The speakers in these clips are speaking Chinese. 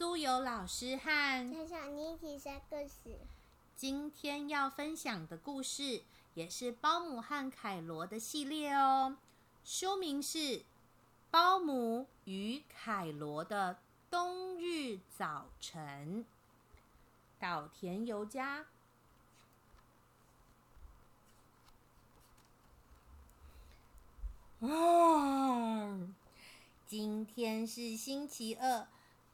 苏有老师和小小妮一起说故事。今天要分享的故事也是包姆和凯罗的系列哦。书名是《包姆与凯罗的冬日早晨》。岛田由佳。啊，今天是星期二，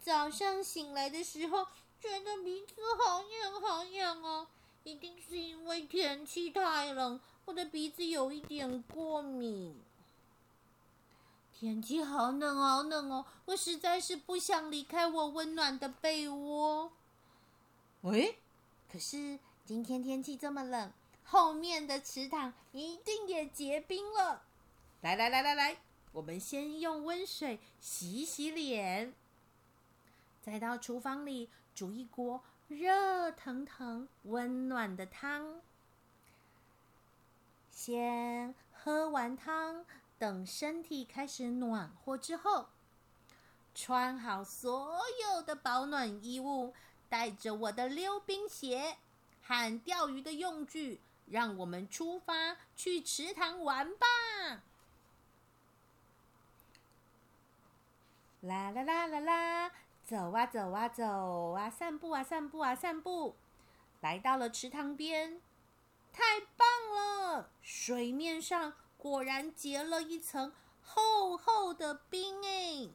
早上醒来的时候，觉得鼻子好痒好痒哦，一定是因为天气太冷，我的鼻子有一点过敏。天气好冷好冷哦，我实在是不想离开我温暖的被窝。喂，可是今天天气这么冷，后面的池塘一定也结冰了。来来来来来，我们先用温水洗洗脸，再到厨房里煮一锅热腾腾、温暖的汤。先喝完汤，等身体开始暖和之后，穿好所有的保暖衣物，带着我的溜冰鞋和钓鱼的用具，让我们出发去池塘玩吧！啦啦啦啦啦，走啊走啊走啊，散步啊散步啊散步，来到了池塘边，太棒了！水面上果然结了一层厚厚的冰哎。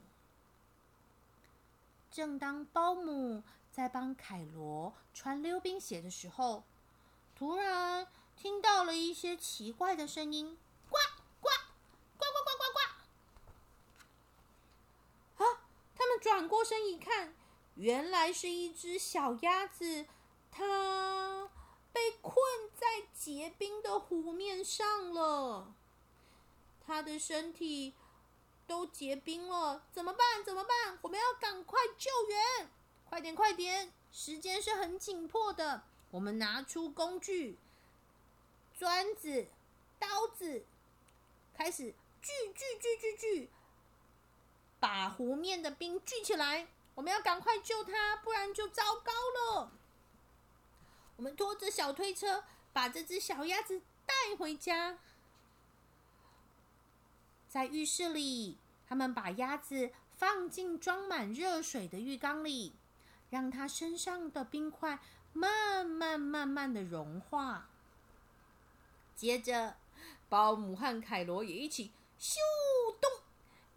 正当包姆在帮凯罗穿溜冰鞋的时候，突然听到了一些奇怪的声音。过身一看，原来是一只小鸭子，它被困在结冰的湖面上了。它的身体都结冰了，怎么办？怎么办？我们要赶快救援！快点，快点！时间是很紧迫的，我们拿出工具，砖子、刀子，开始锯锯锯锯锯。把湖面的冰聚起来，我们要赶快救它，不然就糟糕了。我们拖着小推车，把这只小鸭子带回家。在浴室里，他们把鸭子放进装满热水的浴缸里，让它身上的冰块慢慢慢慢的融化。接着，保姆和凯罗也一起咻咚。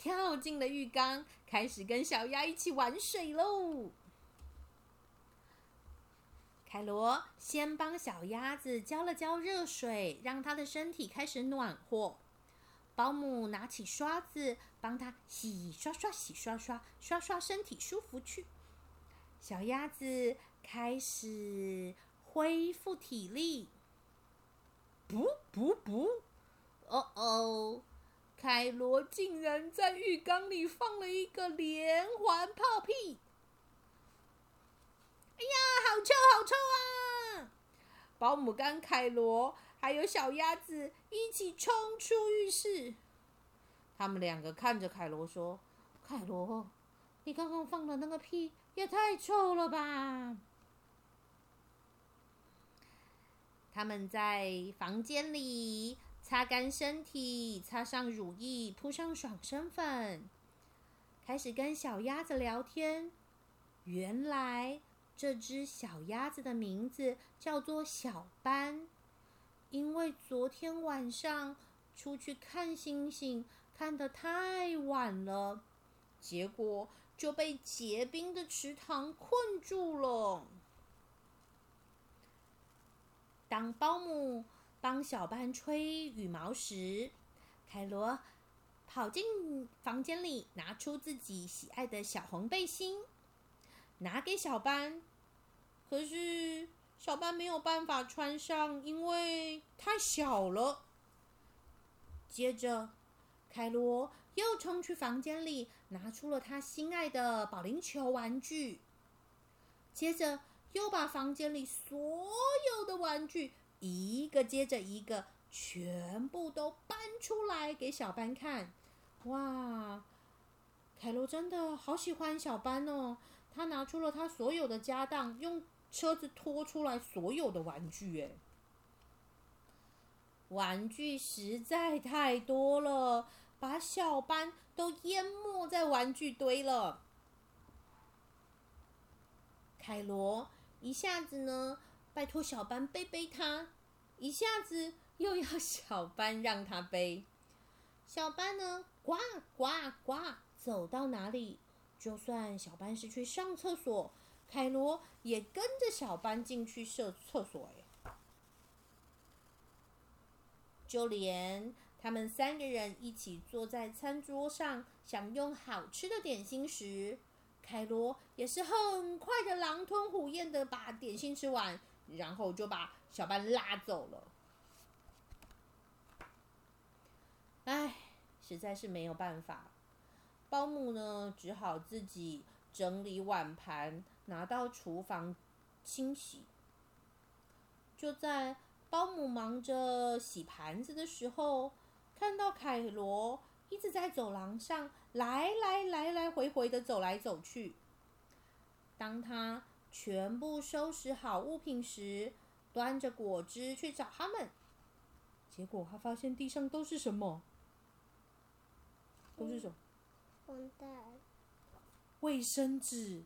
跳进了浴缸，开始跟小鸭一起玩水喽。凯罗先帮小鸭子浇了浇热水，让它的身体开始暖和。保姆拿起刷子，帮它洗刷刷、洗刷刷、刷刷身体，舒服去。小鸭子开始恢复体力。不不不！哦哦！凯罗竟然在浴缸里放了一个连环泡屁！哎呀，好臭，好臭啊！保姆跟凯罗还有小鸭子一起冲出浴室。他们两个看着凯罗说：“凯罗，你刚刚放的那个屁也太臭了吧！”他们在房间里。擦干身体，擦上乳液，铺上爽身粉，开始跟小鸭子聊天。原来这只小鸭子的名字叫做小斑，因为昨天晚上出去看星星看得太晚了，结果就被结冰的池塘困住了。当保姆。帮小班吹羽毛时，凯罗跑进房间里，拿出自己喜爱的小红背心，拿给小班。可是小班没有办法穿上，因为太小了。接着，凯罗又冲去房间里，拿出了他心爱的保龄球玩具。接着，又把房间里所有的玩具。一个接着一个，全部都搬出来给小班看。哇，凯罗真的好喜欢小班哦！他拿出了他所有的家当，用车子拖出来所有的玩具。哎，玩具实在太多了，把小班都淹没在玩具堆了。凯罗一下子呢，拜托小班背背他，一下子又要小班让他背。小班呢，呱呱呱，走到哪里，就算小班是去上厕所，凯罗也跟着小班进去上厕所。哎，就连他们三个人一起坐在餐桌上享用好吃的点心时，凯罗也是很快的狼吞虎咽的把点心吃完，然后就把小班拉走了。唉，实在是没有办法，保姆呢只好自己整理碗盘，拿到厨房清洗。就在保姆忙着洗盘子的时候，看到凯罗一直在走廊上来来来来回回的走来走去。当他全部收拾好物品时，端着果汁去找他们，结果他发现地上都是什么？都是什么？完蛋！卫生纸。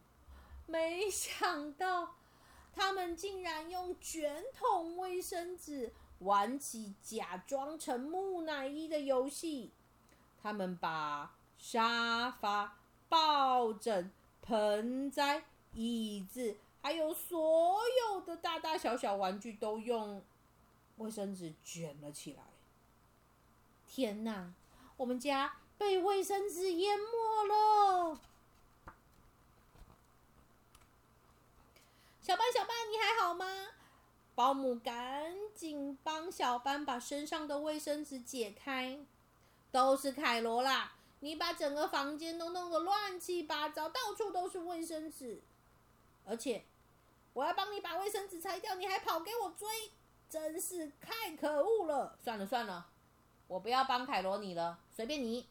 没想到，他们竟然用卷筒卫生纸玩起假装成木乃伊的游戏。他们把沙发、抱枕、盆栽、椅子，还有所有的大大小小玩具，都用卫生纸卷了起来。天哪！我们家。被卫生纸淹没了，小班，小班，你还好吗？保姆赶紧帮小班把身上的卫生纸解开。都是凯罗啦！你把整个房间都弄得乱七八糟，到处都是卫生纸。而且我要帮你把卫生纸拆掉，你还跑给我追，真是太可恶了！算了算了，我不要帮凯罗你了，随便你。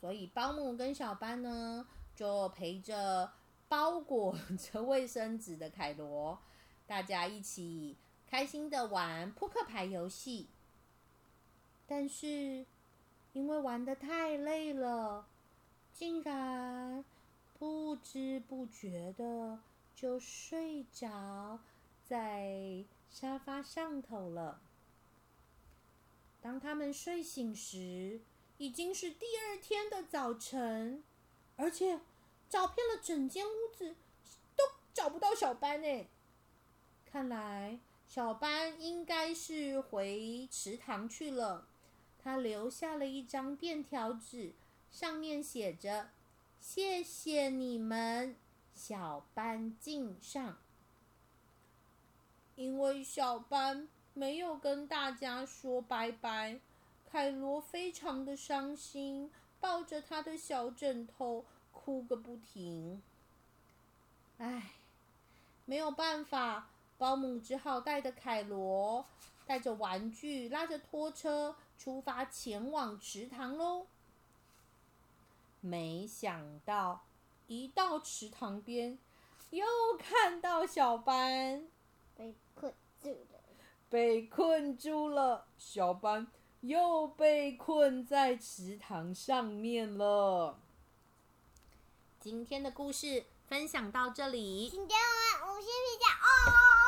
所以，保姆跟小班呢，就陪着包裹着卫生纸的凯罗，大家一起开心的玩扑克牌游戏。但是，因为玩的太累了，竟然不知不觉的就睡着在沙发上头了。当他们睡醒时，已经是第二天的早晨，而且找遍了整间屋子，都找不到小班哎。看来小班应该是回池塘去了。他留下了一张便条纸，上面写着：“谢谢你们，小班敬上。”因为小班没有跟大家说拜拜。凯罗非常的伤心，抱着他的小枕头哭个不停。唉，没有办法，保姆只好带着凯罗，带着玩具，拉着拖车出发前往池塘喽。没想到，一到池塘边，又看到小班被困住了，被困住了，小班。又被困在池塘上面了。今天的故事分享到这里，请给我们五星评价哦。